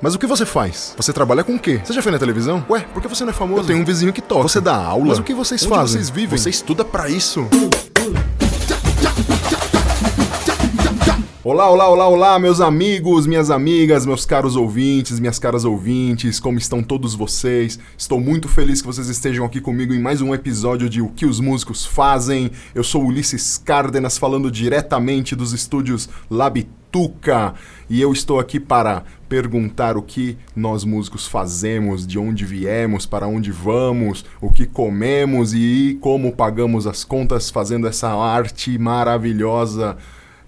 Mas o que você faz? Você trabalha com o quê? Você já foi na televisão? Ué, por que você não é famoso? Eu tenho um vizinho que toca. Você dá aula? Mas o que vocês Onde fazem? vocês vivem? Você estuda para isso? Olá, olá, olá, olá, meus amigos, minhas amigas, meus caros ouvintes, minhas caras ouvintes, como estão todos vocês? Estou muito feliz que vocês estejam aqui comigo em mais um episódio de O que os músicos fazem. Eu sou Ulisses Cárdenas, falando diretamente dos estúdios Labituca, e eu estou aqui para perguntar o que nós músicos fazemos, de onde viemos, para onde vamos, o que comemos e como pagamos as contas fazendo essa arte maravilhosa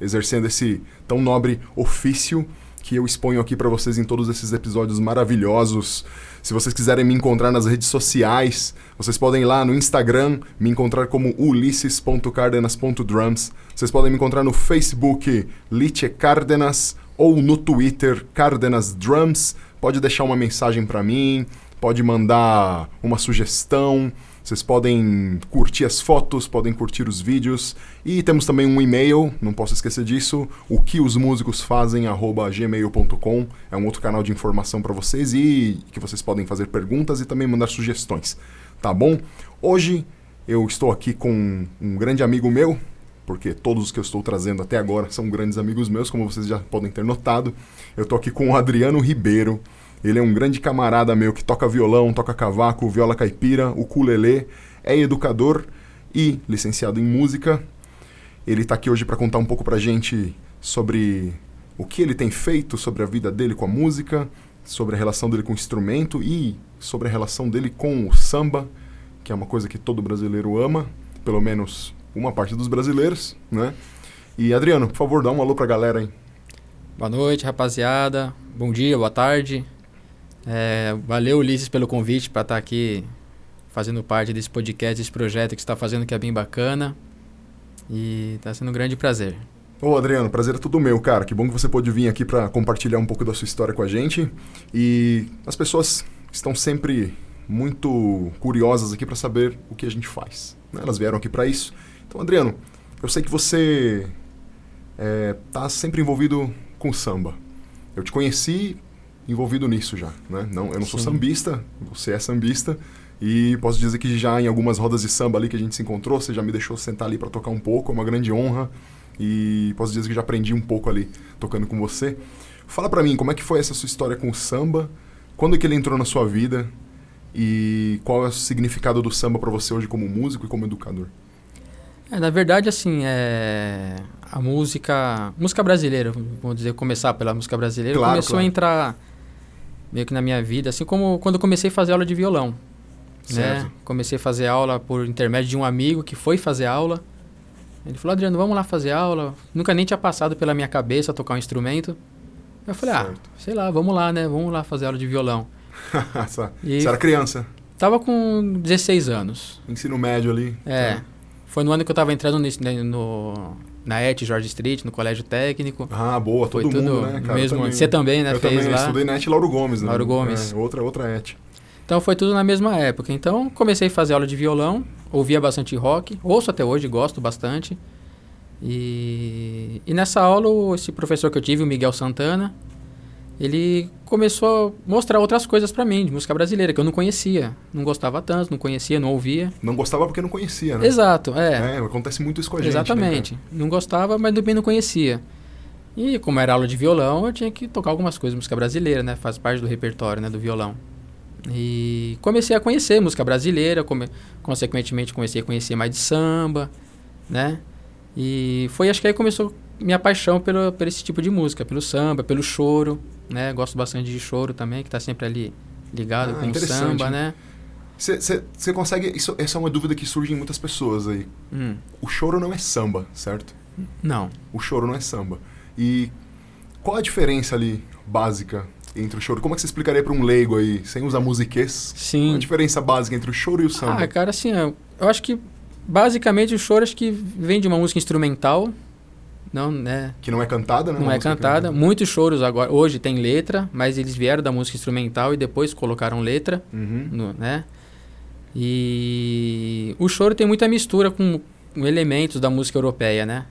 exercendo esse tão nobre ofício que eu exponho aqui para vocês em todos esses episódios maravilhosos. Se vocês quiserem me encontrar nas redes sociais, vocês podem ir lá no Instagram me encontrar como ulisses.cardenas.drums. Vocês podem me encontrar no Facebook Liche Cárdenas ou no Twitter Cárdenas Drums. Pode deixar uma mensagem para mim, pode mandar uma sugestão. Vocês podem curtir as fotos, podem curtir os vídeos e temos também um e-mail, não posso esquecer disso, o que os músicos fazem gmail.com é um outro canal de informação para vocês e que vocês podem fazer perguntas e também mandar sugestões, tá bom? Hoje eu estou aqui com um grande amigo meu, porque todos os que eu estou trazendo até agora são grandes amigos meus, como vocês já podem ter notado. Eu estou aqui com o Adriano Ribeiro. Ele é um grande camarada meu que toca violão, toca cavaco, viola caipira, ukulele, é educador e licenciado em música. Ele está aqui hoje para contar um pouco para gente sobre o que ele tem feito, sobre a vida dele com a música, sobre a relação dele com o instrumento e sobre a relação dele com o samba, que é uma coisa que todo brasileiro ama, pelo menos uma parte dos brasileiros, né? E Adriano, por favor, dá um alô para a galera aí. Boa noite, rapaziada. Bom dia, boa tarde. É, valeu, Ulisses, pelo convite para estar tá aqui fazendo parte desse podcast, desse projeto que está fazendo, que é bem bacana. E está sendo um grande prazer. Ô Adriano, prazer é tudo meu, cara. Que bom que você pôde vir aqui para compartilhar um pouco da sua história com a gente. E as pessoas estão sempre muito curiosas aqui para saber o que a gente faz. Né? Elas vieram aqui para isso. Então, Adriano, eu sei que você está é, sempre envolvido com samba. Eu te conheci envolvido nisso já, né? Não, eu não Sim. sou sambista, você é sambista. E posso dizer que já em algumas rodas de samba ali que a gente se encontrou, você já me deixou sentar ali para tocar um pouco, é uma grande honra. E posso dizer que já aprendi um pouco ali tocando com você. Fala para mim, como é que foi essa sua história com o samba? Quando é que ele entrou na sua vida? E qual é o significado do samba para você hoje como músico e como educador? É, na verdade, assim, é... a música, música brasileira, vamos dizer, começar pela música brasileira, claro, começou claro. a entrar meio que na minha vida, assim como quando eu comecei a fazer aula de violão. Né? Comecei a fazer aula por intermédio de um amigo que foi fazer aula. Ele falou, Adriano, vamos lá fazer aula. Nunca nem tinha passado pela minha cabeça tocar um instrumento. Eu falei, ah, certo. ah, sei lá, vamos lá, né? Vamos lá fazer aula de violão. e Você era criança? Tava com 16 anos. Ensino médio ali. É. Tá. Foi no ano que eu tava entrando né, no, na ET George Street, no colégio técnico. Ah, boa, todo Foi mundo, né, cara? Mesmo, também, você também, né? Eu fez também lá. estudei na ET Lauro Gomes, né? Lauro Gomes. É, outra, outra ET. Então foi tudo na mesma época. Então comecei a fazer aula de violão, ouvia bastante rock, ouço até hoje, gosto bastante. E, e nessa aula, esse professor que eu tive, o Miguel Santana, ele começou a mostrar outras coisas para mim, de música brasileira, que eu não conhecia. Não gostava tanto, não conhecia, não ouvia. Não gostava porque não conhecia, né? Exato, é. é acontece muito isso com a gente. Né, Exatamente. Né, não gostava, mas também não conhecia. E como era aula de violão, eu tinha que tocar algumas coisas, música brasileira, né? Faz parte do repertório, né, do violão. E comecei a conhecer música brasileira, come, consequentemente comecei a conhecer mais de samba, né? E foi, acho que aí começou minha paixão pelo, por esse tipo de música, pelo samba, pelo choro, né? Gosto bastante de choro também, que está sempre ali ligado ah, com o samba, né? Você consegue. Isso, essa é uma dúvida que surge em muitas pessoas aí. Hum. O choro não é samba, certo? Não. O choro não é samba. E qual a diferença ali básica entre o choro? Como é que você explicaria para um leigo aí, sem usar musiquês? Sim. Qual a diferença básica entre o choro e o samba? Ah, cara, assim, eu, eu acho que basicamente o choro acho que vem de uma música instrumental, não, né? Que não é cantada, né? Não é cantada. Muitos choros agora, hoje tem letra, mas eles vieram da música instrumental e depois colocaram letra, uhum. no, né? E o choro tem muita mistura com, com, elementos da música europeia, né?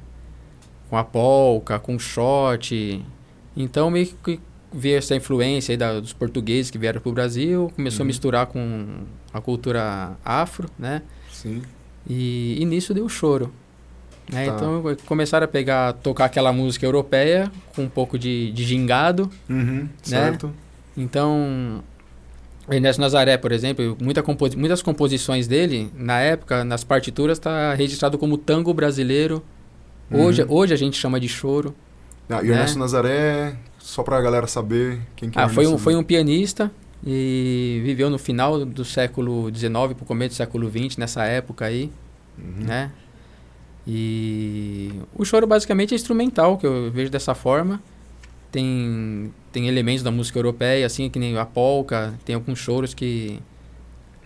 Com a polca, com o shot. Então meio que veio essa influência aí da, dos portugueses que vieram para o Brasil, começou uhum. a misturar com a cultura afro, né? Sim. E, e nisso deu choro. Né? Tá. Então começaram a pegar, tocar aquela música europeia com um pouco de, de gingado. Uhum, né? Certo. Então, Ernesto Nazaré, por exemplo, muita composi muitas composições dele, na época, nas partituras, está registrado como tango brasileiro. Hoje, uhum. hoje a gente chama de choro. Ah, e o Ernesto né? Nazaré, só para a galera saber quem que é ah, foi um, foi um pianista e viveu no final do século XIX para o começo do século XX, nessa época aí, uhum. né? E o choro basicamente é instrumental, que eu vejo dessa forma. Tem, tem elementos da música europeia, assim, que nem a polca, tem alguns choros que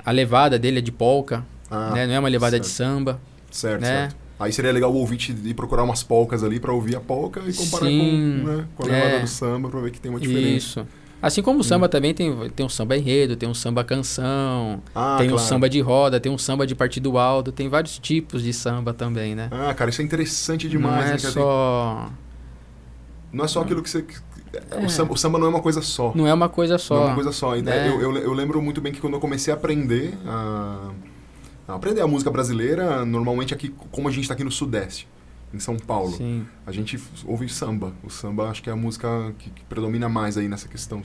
a levada dele é de polca, ah, né? Não é uma levada certo. de samba. Certo, né? certo. Aí seria legal o ouvinte ir procurar umas polcas ali para ouvir a polca e comparar Sim, com, né, com a levada é, do samba para ver que tem uma diferença. Isso. Assim como o samba hum. também tem, tem um samba enredo, tem um samba canção, ah, tem claro. um samba de roda, tem um samba de partido alto, tem vários tipos de samba também, né? Ah, cara, isso é interessante demais. Não é só... Não é só aquilo que você... É. O, samba, o, samba, não é uma coisa só. Não é uma coisa só. Não é uma coisa só. Né? eu, eu, eu, lembro muito bem que quando eu comecei a aprender a, a aprender a música brasileira, normalmente aqui, como a gente está aqui no Sudeste, em São Paulo. Sim. A gente ouve samba. O samba acho que é a música que, que predomina mais aí nessa questão. Uhum.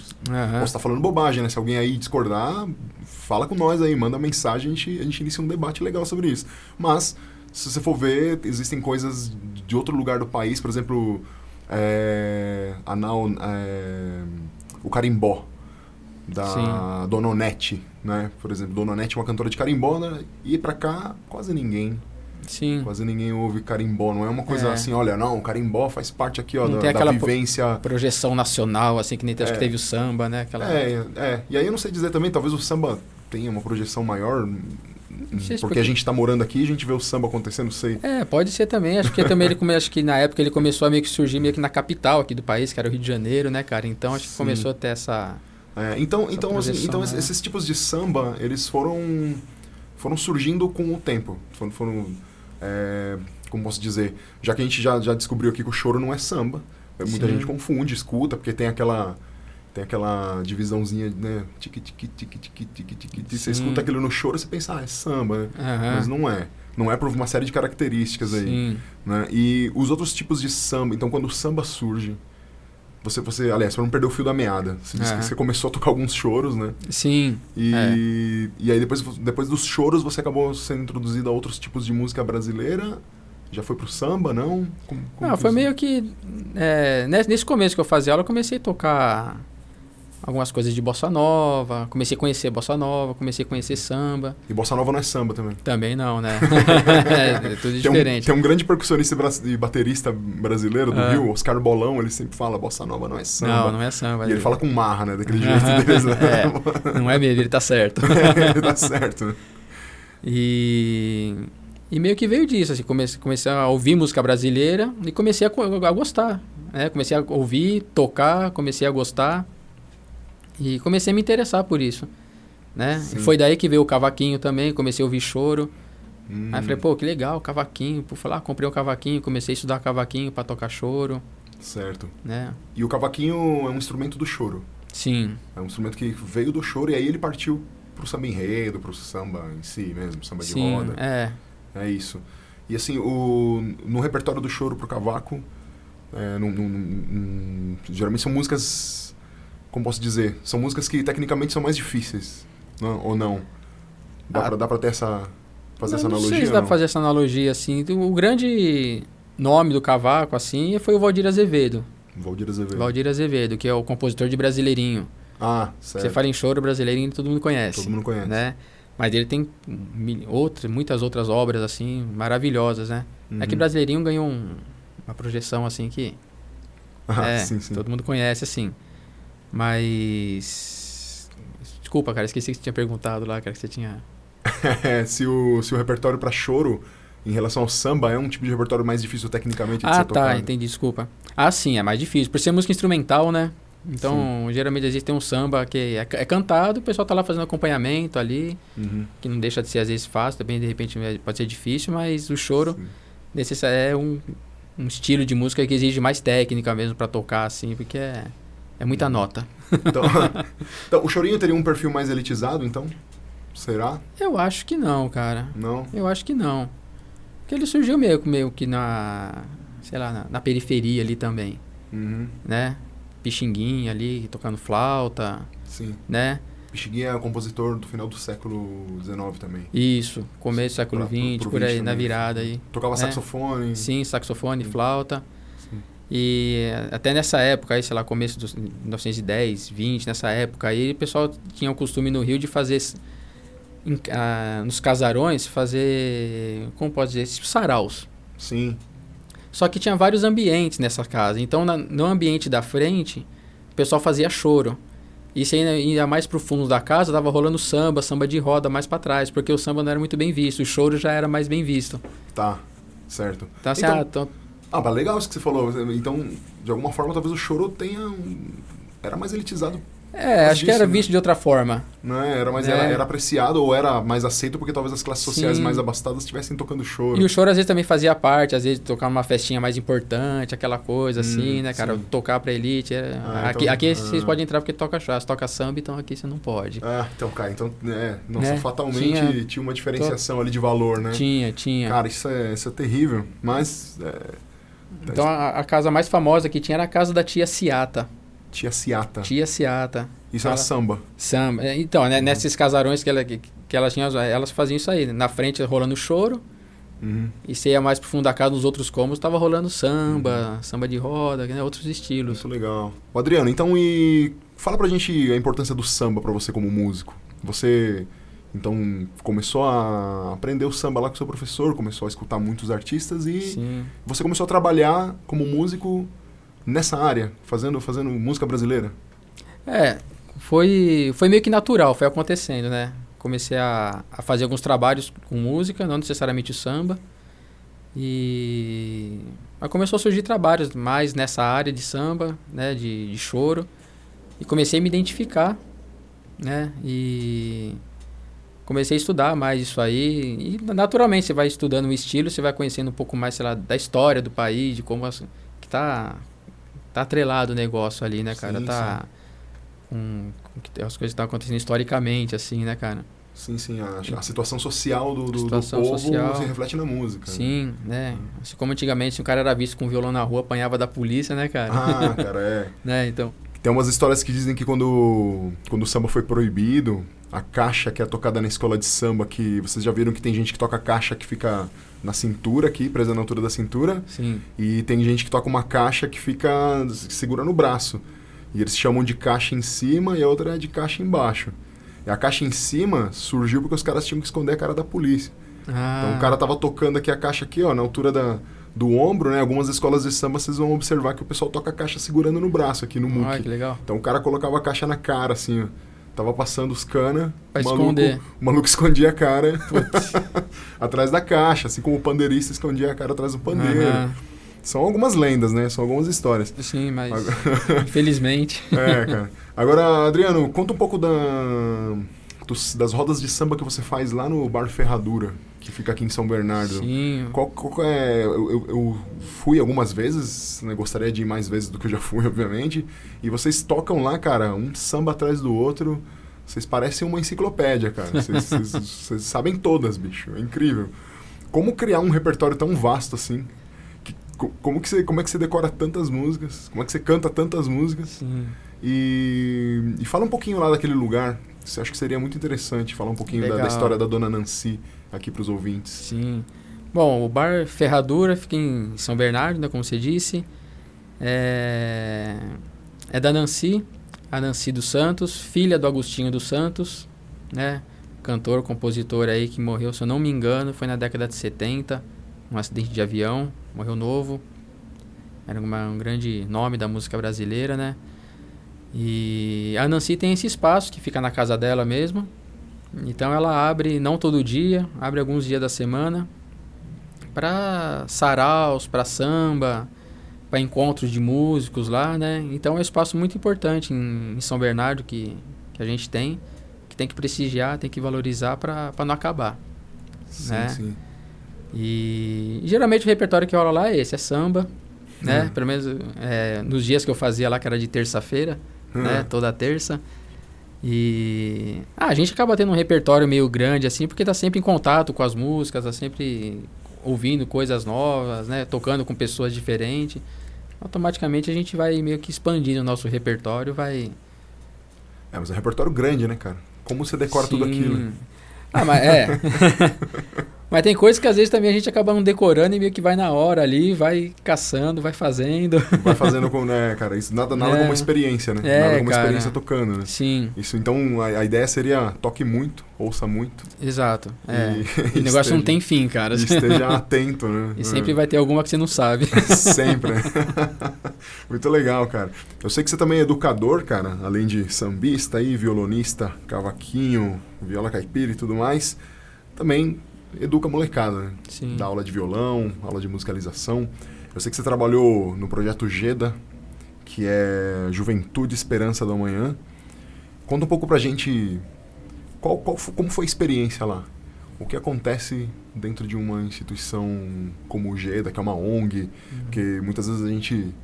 Posso estar falando bobagem, né? Se alguém aí discordar, fala com nós aí, manda mensagem, a gente, a gente inicia um debate legal sobre isso. Mas, se você for ver, existem coisas de outro lugar do país, por exemplo, é, é, o carimbó da Sim. Dona Onete, né? Por exemplo, Dona Onete é uma cantora de carimbó, né? E pra cá, quase ninguém Sim. Quase ninguém ouve carimbó. Não é uma coisa é. assim, olha, não, carimbó faz parte aqui, ó, não da, tem aquela da vivência. projeção nacional, assim, que nem é. acho que teve o samba, né? Aquela... É, é. E aí eu não sei dizer também, talvez o samba tenha uma projeção maior. Porque, porque, a gente está morando aqui, a gente vê o samba acontecendo, sei. É, pode ser também. Acho que também ele come, acho que na época ele começou a meio que surgir meio que na capital aqui do país, que era o Rio de Janeiro, né, cara? Então acho que Sim. começou a ter essa. É, então, então, assim, então né? esses tipos de samba, eles foram foram surgindo com o tempo. Foram, foram é, como posso dizer, já que a gente já, já descobriu aqui que o choro não é samba, muita Sim. gente confunde, escuta, porque tem aquela tem aquela divisãozinha, né? Tique, tique, tique, tique. Você escuta aquilo no choro, você pensa, ah, é samba, né? Uhum. Mas não é. Não é por uma série de características aí. Sim. Né? E os outros tipos de samba, então quando o samba surge, você, você, aliás, para não perder o fio da meada. Você disse que você começou a tocar alguns choros, né? Sim. E, é. e aí depois, depois dos choros você acabou sendo introduzido a outros tipos de música brasileira. Já foi pro samba, não? Como, como não, foi meio que... É, nesse começo que eu fazia aula, eu comecei a tocar algumas coisas de bossa nova, comecei a conhecer bossa nova, comecei a conhecer samba. E bossa nova não é samba também? Também não, né? é, tudo tem diferente. Um, tem um grande percussionista e baterista brasileiro do ah. Rio, Oscar Bolão, ele sempre fala bossa nova não é samba. Não, não é samba. E ele fala com marra, né? Daquele jeito deles. Né? É, não é mesmo, ele tá certo. ele tá certo. E... E meio que veio disso, assim, comecei, comecei a ouvir música brasileira e comecei a, a gostar. Né? Comecei a ouvir, tocar, comecei a gostar. E comecei a me interessar por isso, né? Foi daí que veio o cavaquinho também, comecei a ouvir choro. Hum. Aí falei, pô, que legal, cavaquinho. Por falar, comprei um cavaquinho, comecei a estudar cavaquinho para tocar choro. Certo. Né? E o cavaquinho é um instrumento do choro. Sim. É um instrumento que veio do choro e aí ele partiu pro samba enredo, pro samba em si mesmo, samba Sim, de roda. é. É isso. E assim, o, no repertório do choro pro cavaco, é, num, num, num, geralmente são músicas como posso dizer, são músicas que tecnicamente são mais difíceis, não, ou não? Dá, ah, pra, dá pra ter essa, fazer não, essa analogia? Não sei se dá pra fazer essa analogia, assim. O grande nome do cavaco, assim, foi o Valdir Azevedo. Valdir Azevedo. Valdir Azevedo, que é o compositor de Brasileirinho. Ah, certo. Você fala em choro brasileirinho, todo mundo conhece. Todo mundo conhece. Né? Mas ele tem outras, muitas outras obras, assim, maravilhosas, né? Uhum. É que uhum. Brasileirinho ganhou um, uma projeção, assim, que... Ah, é, sim, sim. todo mundo conhece, assim. Mas. Desculpa, cara, esqueci que você tinha perguntado lá, cara, que você tinha. se, o, se o repertório para choro em relação ao samba é um tipo de repertório mais difícil tecnicamente de ah, ser tá, tocado. Ah, tá, entendi, desculpa. Ah, sim, é mais difícil. Por ser música instrumental, né? Então, sim. geralmente existe um samba que é, é, cantado, o pessoal tá lá fazendo acompanhamento ali, uhum. que não deixa de ser às vezes fácil, também de repente é, pode ser difícil, mas o choro necessário é um, um estilo de música que exige mais técnica mesmo para tocar, assim, porque é É muita nota. Então, então, o Chorinho teria um perfil mais elitizado, então? Será? Eu acho que não, cara. Não? Eu acho que não. Porque ele surgiu meio, meio que na, sei lá, na, na periferia ali também. Uhum. Né? Pixinguinha ali, tocando flauta. Sim. Né? Pixinguinha é compositor do final do século XIX também. Isso, começo do século XX, por aí, na virada aí. Tocava né? saxofone. Sim, saxofone, Sim. flauta. E até nessa época aí, sei lá, começo dos 1910, 20, nessa época aí, o pessoal tinha o costume no Rio de fazer em, ah, nos casarões fazer, como pode dizer, saraus. Sim. Só que tinha vários ambientes nessa casa. Então, na, no ambiente da frente, o pessoal fazia choro. E se ainda, ainda mais pro fundo da casa, tava rolando samba, samba de roda mais para trás, porque o samba não era muito bem visto, o choro já era mais bem visto. Tá, certo. Então, assim, então, ah, tô... ah, mas legal isso que você falou. Então, de alguma forma, talvez o choro tenha. Era mais elitizado é, acho que era né? visto de outra forma. Né? Era, mais, é. era, era, apreciado ou era mais aceito porque talvez as classes sociais Sim. mais abastadas estivessem tocando choro. E o choro às vezes também fazia parte, às vezes tocar uma festinha mais importante, aquela coisa assim, hum, né, cara? Sim. Tocar pra elite. É... Ah, aqui então, aqui ah. vocês podem entrar porque toca choro, toca samba, então aqui você não pode. Ah, então, cara, então, é, nossa, né? fatalmente tinha, tinha uma diferenciação ali de valor, né? Tinha, tinha. Cara, isso é, isso é terrível, mas... É... Então a, a, casa mais famosa que tinha era a casa da tia Ciata. Tia Ciata. Tia Ciata. Isso ela, era samba. Samba. É, então, né, uhum. nesses casarões que, ela, que, que elas tinham, elas faziam isso aí. Né? Na frente rolando choro. Uhum. E você ia mais pro fundo da casa, nos outros cômodos, tava rolando samba, uhum. samba de roda, né, outros estilos. Muito legal. O Adriano, então, e fala pra gente a importância do samba para você como músico. Você, então, começou a aprender o samba lá com seu professor, começou a escutar muitos artistas e Sim. você começou a trabalhar como músico nessa área, fazendo, fazendo música brasileira. É, foi, foi meio que natural, foi acontecendo, né? Comecei a, a fazer alguns trabalhos com música, não necessariamente samba. E aí começou a surgir trabalhos mais nessa área de samba, né, de, de choro. E comecei a me identificar, né? E comecei a estudar mais isso aí. E naturalmente você vai estudando o estilo, você vai conhecendo um pouco mais, sei lá, da história do país, de como as, que tá, tá atrelado o negócio ali, né, cara? Sim, tá. Sim com, com as coisas que estão acontecendo historicamente, assim, né, cara? Sim, sim. A, a situação social do, do, situação do povo social. se reflete na música. Né? Sim, né? né? Assim como antigamente, se um cara era visto com um violão na rua, apanhava da polícia, né, cara? Ah, cara, é. né, então... Tem umas histórias que dizem que quando, quando o samba foi proibido, a caixa que é tocada na escola de samba, que vocês já viram que tem gente que toca caixa que fica na cintura aqui, presa na altura da cintura. Sim. E tem gente que toca uma caixa que fica segura no braço. E eles chamam de caixa em cima e a outra é de caixa embaixo. E a caixa em cima surgiu porque os caras tinham que esconder a cara da polícia. Ah. Então o cara tava tocando aqui a caixa aqui, ó, na altura da, do ombro, né? Algumas escolas de samba vocês vão observar que o pessoal toca a caixa segurando no braço aqui no muque. Ah, que legal. Então o cara colocava a caixa na cara, assim, ó. Tava passando os cana, pra o maluco, esconder. o maluco escondia a cara atrás da caixa, assim como o pandeirista escondia a cara atrás do pandeiro. Uhum. São algumas lendas, né? São algumas histórias. Sim, mas infelizmente. é, cara. Agora, Adriano, conta um pouco da, dos, das rodas de samba que você faz lá no Bar Ferradura, que fica aqui em São Bernardo. Sim. Qual, qual é, eu, eu, fui algumas vezes, né? gostaria de ir mais vezes do que eu já fui, obviamente. E vocês tocam lá, cara, um samba atrás do outro. Vocês parecem uma enciclopédia, cara. Vocês, sabem todas, bicho. É incrível. Como criar um repertório tão vasto assim? como que você como é que você decora tantas músicas como é que você canta tantas músicas Sim. E, e fala um pouquinho lá daquele lugar você acha que seria muito interessante falar um pouquinho da, da, história da dona Nancy aqui para os ouvintes sim bom o bar Ferradura fica em São Bernardo né, como você disse é, é da Nancy a Nancy dos Santos filha do Agostinho dos Santos né cantor compositor aí que morreu se eu não me engano foi na década de 70 um acidente de avião morreu novo. Era uma, um grande nome da música brasileira, né? E a Nancy tem esse espaço que fica na casa dela mesmo. Então ela abre não todo dia, abre alguns dias da semana para saraus, para samba, para encontros de músicos lá, né? Então é um espaço muito importante em, em São Bernardo que, que a gente tem, que tem que prestigiar, tem que valorizar para não acabar. Sim, né? sim. E geralmente o repertório que rola lá é esse, é samba, né? Uhum. Pelo menos é, nos dias que eu fazia lá, que era de terça-feira, né? Toda terça. E ah, a gente acaba tendo um repertório meio grande assim, porque tá sempre em contato com as músicas, tá sempre ouvindo coisas novas, né? Tocando com pessoas diferentes. Automaticamente a gente vai meio que expandindo o nosso repertório, vai É, mas é um repertório grande, né, cara? Como você decora Sim. tudo aquilo? Ah, mas é. Mas tem coisas que às vezes também a gente acaba não decorando e meio que vai na hora ali, vai caçando, vai fazendo. Vai fazendo com, né, cara? Isso nada, nada é. como experiência, né? É, nada como cara. experiência tocando, né? Sim. Isso, então, a, a ideia seria toque muito, ouça muito. Exato. É. E, o negócio esteja, não tem fim, cara. esteja atento, né? E sempre vai ter alguma que você não sabe. sempre. muito legal, cara. Eu sei que você também é educador, cara, além de sambista aí, violonista, cavaquinho, viola caipira e tudo mais. Também educa a molecada, né? Sim. Dá aula de violão, aula de musicalização. Eu sei que você trabalhou no projeto GEDA, que é Juventude Esperança do Amanhã. Conta um pouco pra gente qual, qual, como foi a experiência lá. O que acontece dentro de uma instituição como o GEDA, que é uma ONG, uhum. porque muitas vezes a gente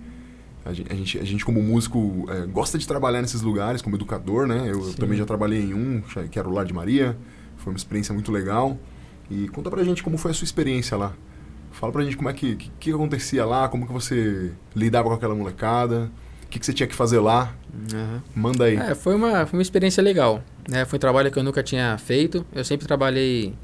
a gente, a gente, como músico, é, gosta de trabalhar nesses lugares, como educador, né? Eu, eu, também já trabalhei em um, que era o Lar de Maria. Foi uma experiência muito legal. E conta pra gente como foi a sua experiência lá. Fala pra gente como é que, que, que acontecia lá, como que você lidava com aquela molecada, o que, que você tinha que fazer lá. Uhum. Manda aí. É, foi uma, foi uma experiência legal. Né? Foi um trabalho que eu nunca tinha feito. Eu sempre trabalhei.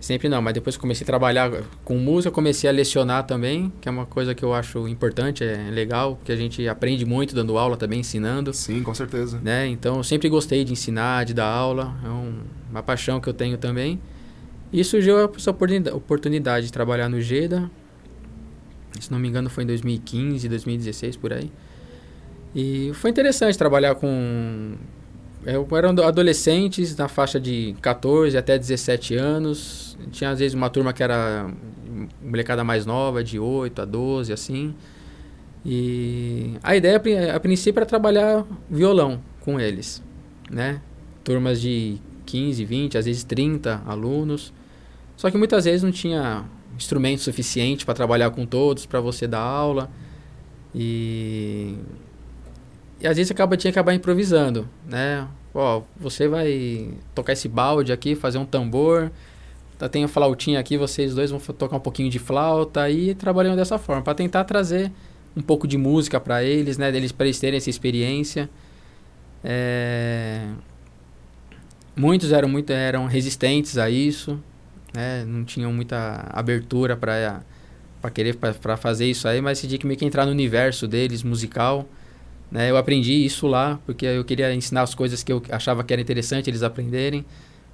Sempre não, mas depois que comecei a trabalhar com música, comecei a lecionar também, que é uma coisa que eu acho importante, é legal, porque a gente aprende muito dando aula também, ensinando. Sim, com certeza. Né? Então, eu sempre gostei de ensinar, de dar aula, é um, uma paixão que eu tenho também. E surgiu essa oportunidade de trabalhar no GEDA. Se não me engano, foi em 2015, 2016, por aí. E foi interessante trabalhar com. Eu eram adolescentes na faixa de 14 até 17 anos. Tinha às vezes uma turma que era molecada mais nova, de 8 a 12, assim. E a ideia, a princípio, era trabalhar violão com eles, né? Turmas de 15, 20, às vezes 30 alunos. Só que muitas vezes não tinha instrumento suficiente para trabalhar com todos, para você dar aula. E, e às vezes acaba, tinha que acabar improvisando, né? Ó, você vai tocar esse balde aqui, fazer um tambor, tá, tem a flautinha aqui, vocês dois vão tocar um pouquinho de flauta e trabalhando dessa forma, para tentar trazer um pouco de música para eles, né? Eles, para eles terem essa experiência. É... Muitos eram, muito, eram resistentes a isso, né? Não tinham muita abertura para para querer para fazer isso aí, mas decidi que meio que entrar no universo deles musical, né? Eu aprendi isso lá porque eu queria ensinar as coisas que eu achava que era interessante eles aprenderem,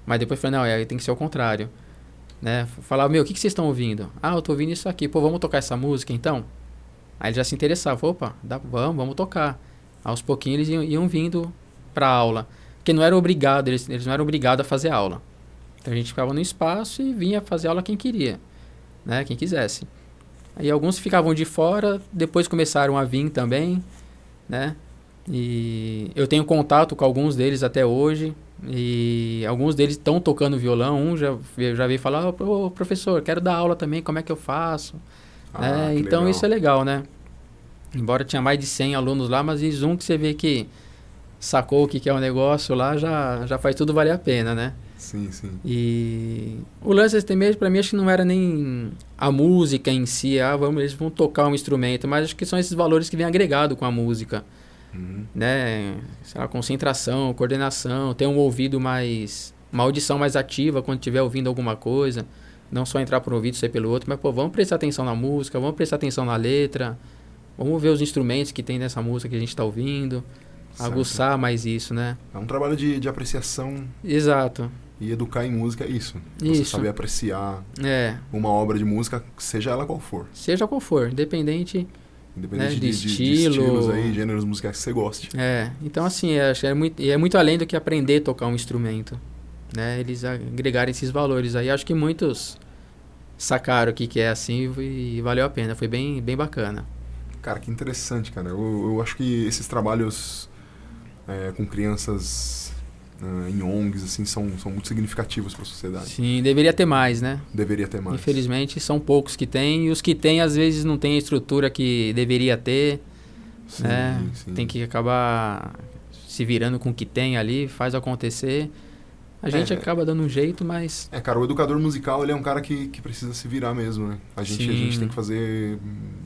mas depois falei não, é, tem que ser o contrário, né? Falar meu, o que, que vocês estão ouvindo? Ah, eu tô ouvindo isso aqui. Pô, vamos tocar essa música então? Aí eles já se interessavam, opa, dá, vamos, vamos tocar. Aos pouquinhos eles iam, iam vindo para aula. Porque não era obrigado, eles, eles não eram obrigados a fazer aula. Então a gente ficava no espaço e vinha fazer aula quem queria, né? Quem quisesse. Aí alguns ficavam de fora, depois começaram a vir também, né? E eu tenho contato com alguns deles até hoje. E alguns deles estão tocando violão. Um já, já veio falar: Ô professor, quero dar aula também, como é que eu faço? Ah, né? Então legal. isso é legal, né? Embora tinha mais de 100 alunos lá, mas um que você vê que sacou o que, é o um negócio lá, já, já faz tudo valer a pena, né? Sim, sim. E o lance desse mesmo, para mim, acho que não era nem a música em si, ah, vamos, eles vão tocar um instrumento, mas acho que são esses valores que vêm agregado com a música. Uhum. Né? Sei lá, concentração, coordenação, ter um ouvido mais. uma audição mais ativa quando estiver ouvindo alguma coisa. Não só entrar por um ouvido e sair pelo outro, mas, pô, vamos prestar atenção na música, vamos prestar atenção na letra, vamos ver os instrumentos que tem nessa música que a gente está ouvindo aguçar mais isso, né? É um trabalho de, de apreciação. Exato. E educar em música é isso. Você saber apreciar é. uma obra de música, seja ela qual for. Seja qual for, independente, independente né, de, de, estilo. de estilos aí, gêneros musicais que você goste. É, então assim, é, é, muito, é muito além do que aprender a tocar um instrumento. Né? Eles agregarem esses valores aí. Acho que muitos sacaram o que, que é assim e valeu a pena. Foi bem, bem bacana. Cara, que interessante, cara. Eu, eu acho que esses trabalhos é, com crianças uh, em ONGs, assim, são, são muito significativos para a sociedade. Sim, deveria ter mais, né? Deveria ter mais. Infelizmente, são poucos que têm, e os que têm, às vezes, não têm a estrutura que deveria ter. Sim, né? Sim. Tem que acabar se virando com o que tem ali, faz acontecer. A gente é, acaba dando um jeito, mas. É, cara, o educador musical ele é um cara que, que precisa se virar mesmo, né? A gente, a gente tem que fazer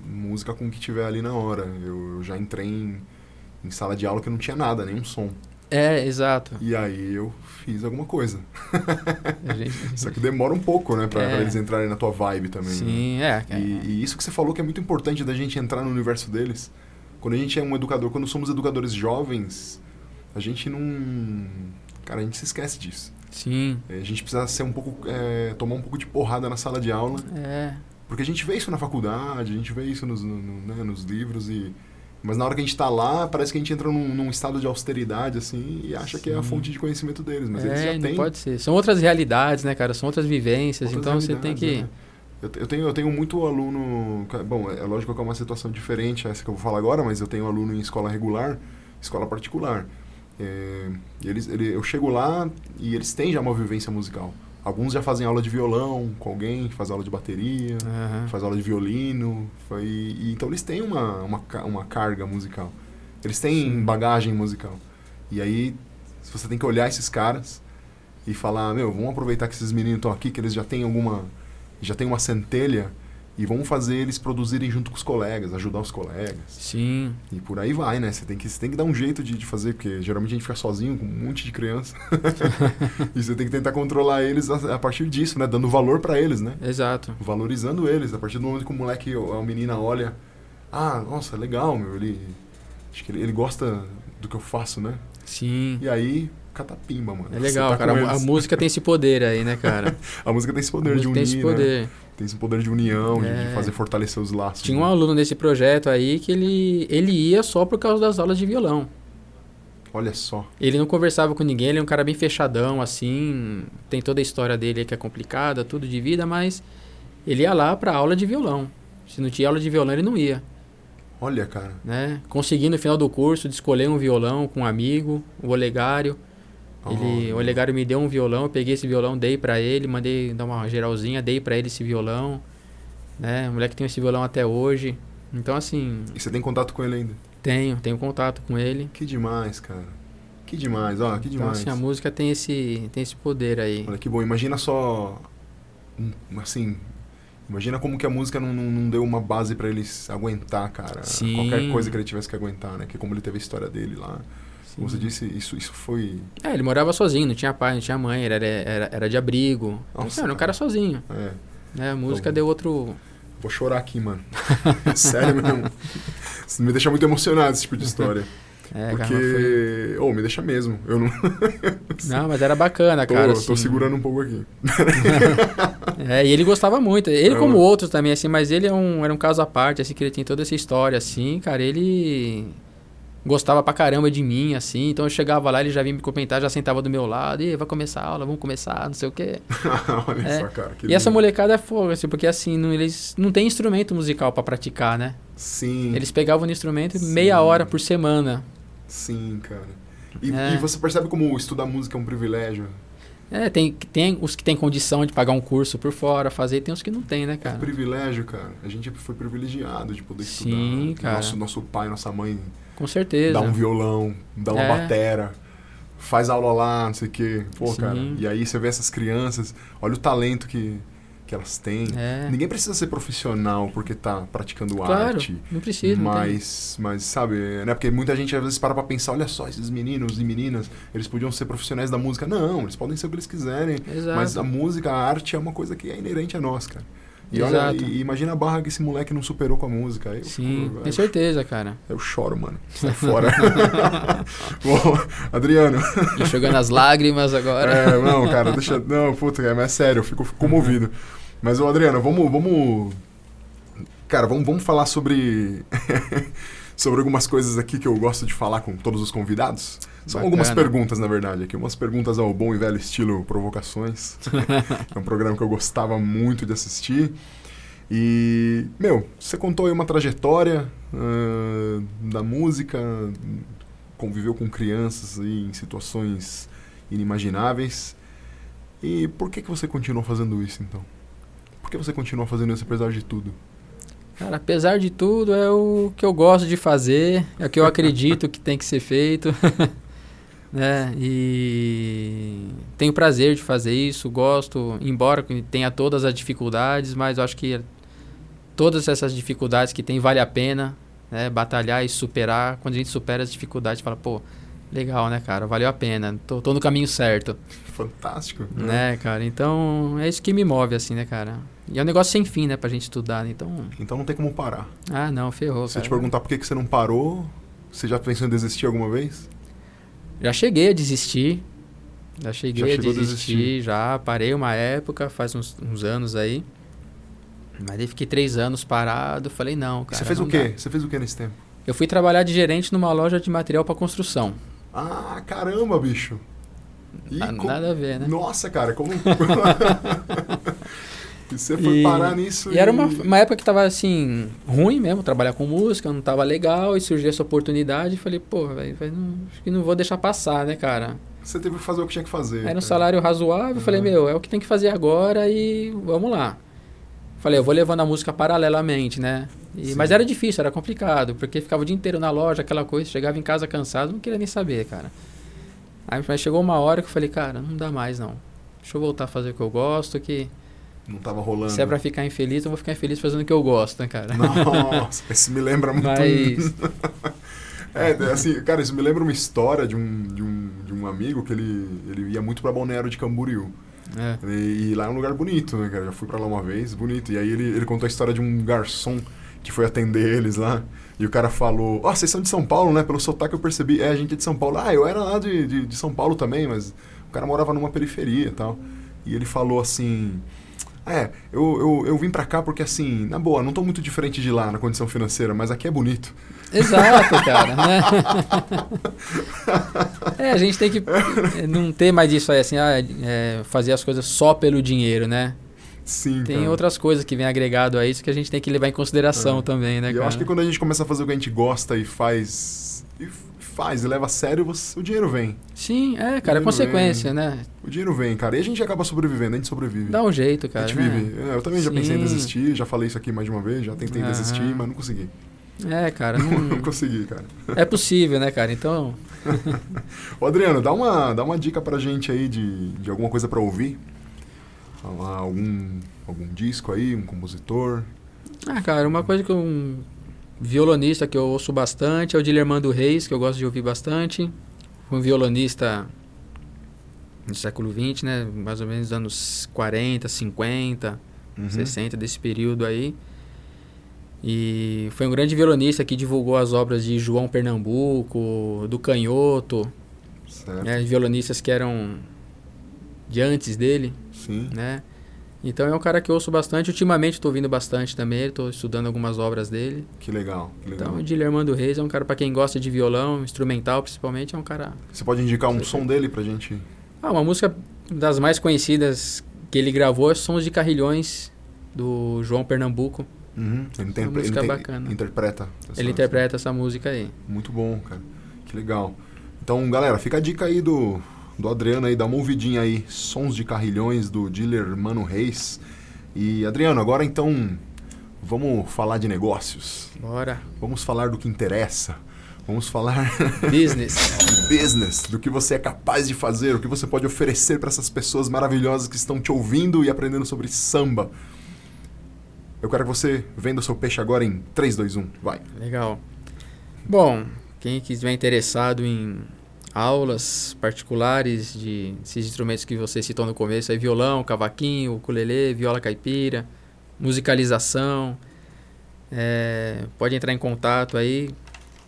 música com o que tiver ali na hora. Eu, eu já entrei em, em sala de aula que não tinha nada, nenhum som. É, exato. E aí eu fiz alguma coisa. Gente... Só que demora um pouco, né? Pra, é. pra, eles entrarem na tua vibe também. Né? Sim, né? é. E, e, isso que você falou que é muito importante da gente entrar no universo deles. Quando a gente é um educador, quando somos educadores jovens, a gente não. Cara, a gente se esquece disso. Sim. É, a gente precisa ser um pouco. É, tomar um pouco de porrada na sala de aula. É. Porque a gente vê isso na faculdade, a gente vê isso nos, no, né, nos livros e mas na hora que a gente está lá, parece que a gente entra num, num, estado de austeridade, assim, e acha Sim. que é a fonte de conhecimento deles. Mas é, eles já não têm. pode ser. São outras realidades, né, cara? São outras vivências. Outras então você tem que. É. Eu, eu, tenho, eu tenho muito aluno. Bom, é lógico que é uma situação diferente essa que eu vou falar agora, mas eu tenho aluno em escola regular, escola particular. É, eles, ele, eu chego lá e eles têm já uma vivência musical. Alguns já fazem aula de violão com alguém, faz aula de bateria, uhum. faz aula de violino. Foi, e, então eles têm uma, uma, uma carga musical. Eles têm Sim. bagagem musical. E aí você tem que olhar esses caras e falar, meu, vamos aproveitar que esses meninos estão aqui, que eles já têm alguma. já têm uma centelha e vamos fazer eles produzirem junto com os colegas, ajudar os colegas. Sim. E por aí vai, né? Você tem que, você tem que dar um jeito de, de fazer, porque geralmente a gente fica sozinho com um monte de criança. e você tem que tentar controlar eles a, a partir disso, né? Dando valor para eles, né? Exato. Valorizando eles. A partir do momento que o moleque, a menina olha, ah, nossa, legal, meu, ele. Acho que ele, ele gosta do que eu faço, né? Sim. E aí, catapimba, mano. É legal, tá cara. A, a, música tem esse poder aí, né, cara? a música tem esse poder de unir, tem esse poder. Né? Tem esse poder de união, é. de, de, fazer fortalecer os laços. Tinha um né? aluno nesse projeto aí que ele, ele ia só por causa das aulas de violão. Olha só. Ele não conversava com ninguém, ele é um cara bem fechadão, assim. Tem toda a história dele que é complicada, tudo de vida, mas ele ia lá pra aula de violão. Se não tinha aula de violão, ele não ia. Olha, cara. Né? Consegui no final do curso de escolher um violão com um amigo, o Olegário. Ele, o Olegário me deu um violão, eu peguei esse violão, dei para ele, mandei dar uma geralzinha, dei para ele esse violão. Né? O moleque tem esse violão até hoje. Então, assim. E você tem contato com ele ainda? Tenho, tenho contato com ele. Que demais, cara. Que demais, ó, que demais. Então, assim, a música tem esse, tem esse poder aí. Olha que bom. Imagina só. Assim. Imagina como que a música não, não, não deu uma base para eles aguentar, cara. Sim. Qualquer coisa que ele tivesse que aguentar, né? Que como ele teve a história dele lá. Como você disse, isso, isso foi. É, ele morava sozinho, não tinha pai, não tinha mãe, era, era, era de abrigo. Então, Nossa, então, era um cara sozinho. É. Né? A música então, deu outro. Vou chorar aqui, mano. Sério mesmo. Isso me deixa muito emocionado esse tipo de história. É, Porque. Foi... Oh, me deixa mesmo. Eu não. não, mas era bacana, tô, cara. Tô assim... segurando um pouco aqui. é, e ele gostava muito. Ele, é, como outros também, assim, mas ele é um, era um caso à parte, assim, que ele tem toda essa história, assim, cara. Ele gostava pra caramba de mim, assim. Então eu chegava lá, ele já vinha me comentar, já sentava do meu lado, e vai começar a aula, vamos começar, não sei o quê. Olha é. só, cara. e lindo. essa molecada é fogo, assim, porque assim, não, eles não tem instrumento musical para praticar, né? Sim. Eles pegavam o instrumento Sim. meia hora por semana. Sim, cara. E, é. e você percebe como estudar música é um privilégio? É, tem, tem os que têm condição de pagar um curso por fora, fazer, tem os que não tem, né, cara? É privilégio, cara. A gente foi privilegiado de poder estudar. Sim, cara. Nosso, nosso pai, nossa mãe com certeza. Dá um violão, dá uma é. batera, faz aula lá, não sei o quê. Pô, Sim. cara. E aí você vê essas crianças, olha o talento que, que elas têm. É. Ninguém precisa ser profissional porque tá praticando claro, arte. Não precisa. Mas, mas, sabe, né? Porque muita gente às vezes para pra pensar, olha só, esses meninos e meninas, eles podiam ser profissionais da música. Não, eles podem ser o que eles quiserem. Exato. Mas a música, a arte é uma coisa que é inerente a nós, cara. E, olha, e, imagina a barra que esse moleque não superou com a música. Eu, Sim, com certeza, cara. Eu choro, mano. Sai fora. Bom, Adriano. Enxugando as lágrimas agora. É, não, cara, deixa. Não, puta, é, mas é sério, eu fico, fico comovido. Mas, ô, Adriano, vamos. vamos cara, vamos, vamos falar sobre. Sobre algumas coisas aqui que eu gosto de falar com todos os convidados. São Bacana. algumas perguntas, na verdade, aqui. Umas perguntas ao bom e velho estilo Provocações. é um programa que eu gostava muito de assistir. E, meu, você contou aí uma trajetória uh, da música, conviveu com crianças em situações inimagináveis. E por que, que você continuou fazendo isso então? Por que você continua fazendo isso apesar de tudo? Cara, apesar de tudo, é o que eu gosto de fazer, é o que eu acredito que tem que ser feito. né? E tenho prazer de fazer isso, gosto, embora tenha todas as dificuldades, mas eu acho que todas essas dificuldades que tem vale a pena, né? Batalhar e superar. Quando a gente supera as dificuldades, fala, pô, legal, né, cara? Valeu a pena, tô, tô no caminho certo. Fantástico. Né, cara? Então, é isso que me move, assim, né, cara? E é um negócio sem fim, né, pra gente estudar, né? Então... Então não tem como parar. Ah, não, ferrou, Se eu te perguntar por que, que você não parou, você já pensou em desistir alguma vez? Já cheguei a desistir. Já cheguei já a, desistir, a, desistir, já parei uma época, faz uns, uns anos aí. Mas aí fiquei três anos parado, falei, não, cara. Você fez o quê? Dá. Você fez o quê nesse tempo? Eu fui trabalhar de gerente numa loja de material para construção. Ah, caramba, bicho. E nada, com... nada a ver, né? Nossa, cara, como. e você foi e... parar nisso. E, e... era uma, uma época que tava assim, ruim mesmo, trabalhar com música, não tava legal, e surgiu essa oportunidade e falei, pô, velho, acho que não vou deixar passar, né, cara? Você teve que fazer o que tinha que fazer. Era um salário razoável, uhum. falei, meu, é o que tem que fazer agora e vamos lá. Falei, eu vou levando a música paralelamente, né? E, mas era difícil, era complicado, porque ficava o dia inteiro na loja, aquela coisa, chegava em casa cansado, não queria nem saber, cara. Aí mas chegou uma hora que eu falei, cara, não dá mais não. Deixa eu voltar a fazer o que eu gosto, que. Não tava rolando. Se é pra ficar infeliz, eu vou ficar infeliz fazendo o que eu gosto, né, cara? Nossa, isso me lembra muito. Mas... é, assim, cara, isso me lembra uma história de um, de um, de um amigo que ele, ele ia muito pra Balneário de Camboriú. É. E, e, lá é um lugar bonito, né, cara? Já fui pra lá uma vez, bonito. E aí ele, ele contou a história de um garçom que foi atender eles lá. E o cara falou: Ó, oh, vocês são de São Paulo, né? Pelo sotaque eu percebi. É, a gente é de São Paulo. Ah, eu era lá de, de, de São Paulo também, mas o cara morava numa periferia e tal. E ele falou assim: É, eu, eu, eu vim pra cá porque, assim, na boa, não tô muito diferente de lá na condição financeira, mas aqui é bonito. Exato, cara, né? é, a gente tem que não ter mais isso aí, assim, ah, é, fazer as coisas só pelo dinheiro, né? Sim, Tem cara. outras coisas que vem agregado a isso que a gente tem que levar em consideração é. também, né, e cara? Eu acho que quando a gente começa a fazer o que a gente gosta e faz... E faz e leva a sério, você, o dinheiro vem. Sim, é, cara, é consequência, vem. né? O dinheiro vem, cara. E a gente acaba sobrevivendo, a gente sobrevive. Dá um jeito, cara. A gente né? vive. É, eu também já Sim. pensei em desistir, já falei isso aqui mais de uma vez, já tentei desistir, mas não consegui. É, cara. Não... não consegui, cara. É possível, né, cara? Então. Ô, Adriano, dá uma, dá uma dica pra gente aí de, de alguma coisa pra ouvir. Algum, algum disco aí, um compositor. Ah, cara, uma coisa que um violonista que eu ouço bastante é o Dilermando Reis, que eu gosto de ouvir bastante. Um violonista do século XX, né? Mais ou menos anos 40, 50, uhum. 60, desse período aí. E foi um grande violonista que divulgou as obras de João Pernambuco, do Canhoto, né, violonistas que eram de antes dele, Sim. né? Então é um cara que eu ouço bastante. Ultimamente estou ouvindo bastante também, estou estudando algumas obras dele. Que legal, que legal. Então o Guilhermando Reis é um cara para quem gosta de violão, instrumental principalmente, é um cara... Você pode indicar um som dele pra gente? Ah, uma música das mais conhecidas que ele gravou é Sons de Carrilhões, do João Pernambuco. Uhum. Ele, tem, ele bacana. interpreta. ele interpreta essa música aí. Muito bom, cara. Que legal. Então, galera, fica a dica aí do, do Adriano aí, dá uma ouvidinha aí. Sons de Carrilhões do dealer Mano Reis. E, Adriano, agora então vamos falar de negócios. Bora. Vamos falar do que interessa. Vamos falar business. de business, do que você é capaz de fazer, o que você pode oferecer para essas pessoas maravilhosas que estão te ouvindo e aprendendo sobre samba. Eu quero que você venda o seu peixe agora em 3, 2, 1. Vai. Legal. Bom, quem estiver interessado em aulas particulares de esses instrumentos que você citou no começo, aí violão, cavaquinho, ukulele, viola caipira, musicalização, é, pode entrar em contato aí.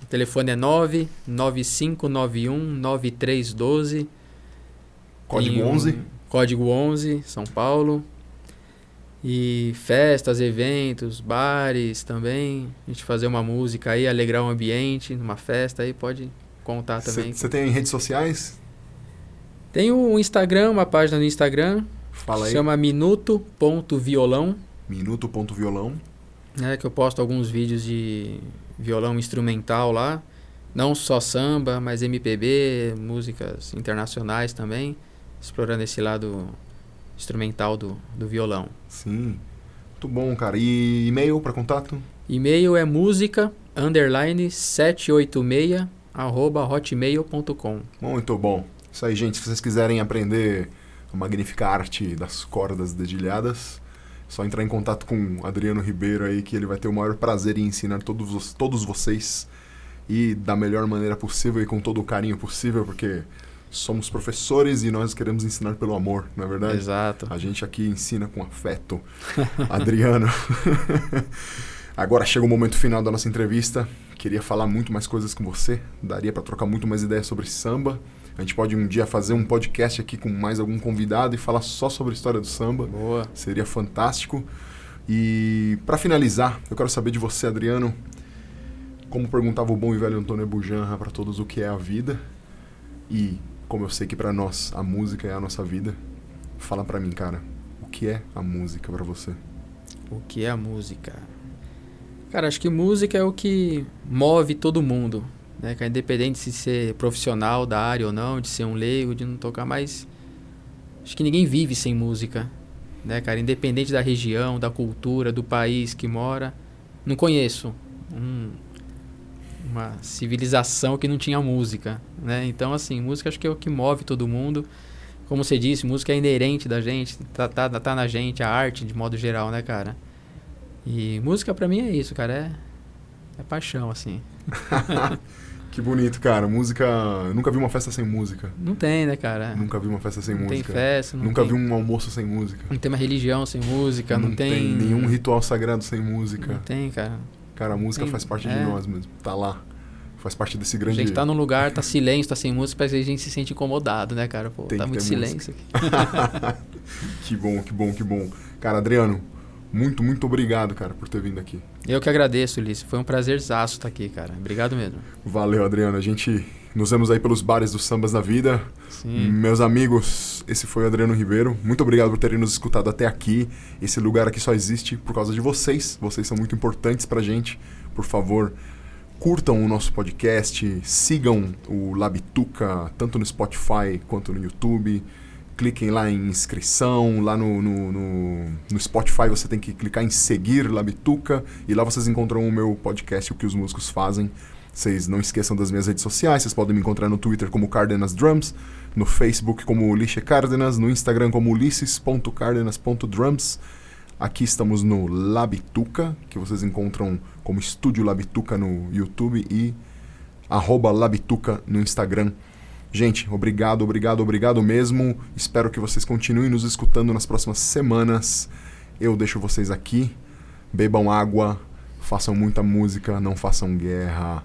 O telefone é 99591 9312. Código um, 11. Código 11, São Paulo. E festas, eventos, bares também. A gente fazer uma música aí, alegrar o ambiente numa festa aí, pode contar também. Você tem redes sociais? Tem o Instagram, uma página no Instagram. Fala aí. Chama minuto.violão. Minuto.violão. É, que eu posto alguns vídeos de violão instrumental lá. não só samba, mas MPB, músicas internacionais também, explorando esse lado instrumental do, do violão. Sim. Muito bom, cara. E e-mail para contato? E-mail é música underline 786 arroba hotmail.com. Muito bom. Isso aí, gente. Se vocês quiserem aprender a magnífica arte das cordas dedilhadas, é só entrar em contato com Adriano Ribeiro aí, que ele vai ter o maior prazer em ensinar todos, todos vocês e da melhor maneira possível e com todo o carinho possível, porque somos professores e nós queremos ensinar pelo amor, não é verdade? Exato. A gente aqui ensina com afeto. Adriano. Agora chega o momento final da nossa entrevista. Queria falar muito mais coisas com você, daria para trocar muito mais ideias sobre samba. A gente pode um dia fazer um podcast aqui com mais algum convidado e falar só sobre a história do samba. Boa. Seria fantástico. E para finalizar, eu quero saber de você, Adriano, como perguntava o bom e velho Antônio Bujanra para todos o que é a vida. E como eu sei que para nós a música é a nossa vida, fala para mim, cara, o que é a música para você? O que é a música? Cara, acho que música é o que move todo mundo, né? Que independente de ser profissional da área ou não, de ser um leigo, de não tocar mais. Acho que ninguém vive sem música, né, cara? Independente da região, da cultura, do país que mora. Não conheço um, uma civilização que não tinha música, né? Então, assim, música acho que é o que move todo mundo. Como você disse, música é inerente da gente, tá, tá, tá na gente, a arte de modo geral, né, cara? E música para mim é isso, cara, é, é paixão, assim. que bonito, cara. Música. Eu nunca vi uma festa sem música. Não tem, né, cara? Nunca vi uma festa sem não música. Tem festa, não Nunca tem... vi um almoço sem música. Não tem uma religião sem música, não, não tem... tem nenhum ritual sagrado sem música. Não tem, cara. Cara, a música Tem- faz parte é. de nós mesmo. Tá lá. Faz parte desse A grande. gente tá num lugar, tá silêncio, tá sem música, parece que a gente se sente incomodado, né, cara? Pô, Tem tá muito silêncio aqui. que bom, que bom, que bom. Cara, Adriano, muito, muito obrigado, cara, por ter vindo aqui. Eu que agradeço, Ulisses. Foi um prazerzaço estar aqui, cara. Obrigado mesmo. Valeu, Adriano. A gente nos vemos aí pelos bares dos sambas da vida. Sim. Meus amigos, esse foi o Adriano Ribeiro. Muito obrigado por terem nos escutado até aqui. Esse lugar aqui só existe por causa de vocês. Vocês são muito importantes pra gente. Por favor, curtam o nosso podcast, sigam o Labituca, tanto no Spotify quanto no YouTube. Cliquem lá em inscrição, lá no, no, no, no Spotify você tem que clicar em seguir Labituca e lá vocês encontram o meu podcast, o que os músicos fazem. Vocês não esqueçam das minhas redes sociais, vocês podem me encontrar no Twitter como Cardenas Drums, no Facebook como Ulisses Cárdenas, no Instagram como ulisses.cardenas.drums. Aqui estamos no Labituca, que vocês encontram como Estúdio Labituca no YouTube e Labituca no Instagram. Gente, obrigado, obrigado, obrigado mesmo. Espero que vocês continuem nos escutando nas próximas semanas. Eu deixo vocês aqui. Bebam água, façam muita música, não façam guerra.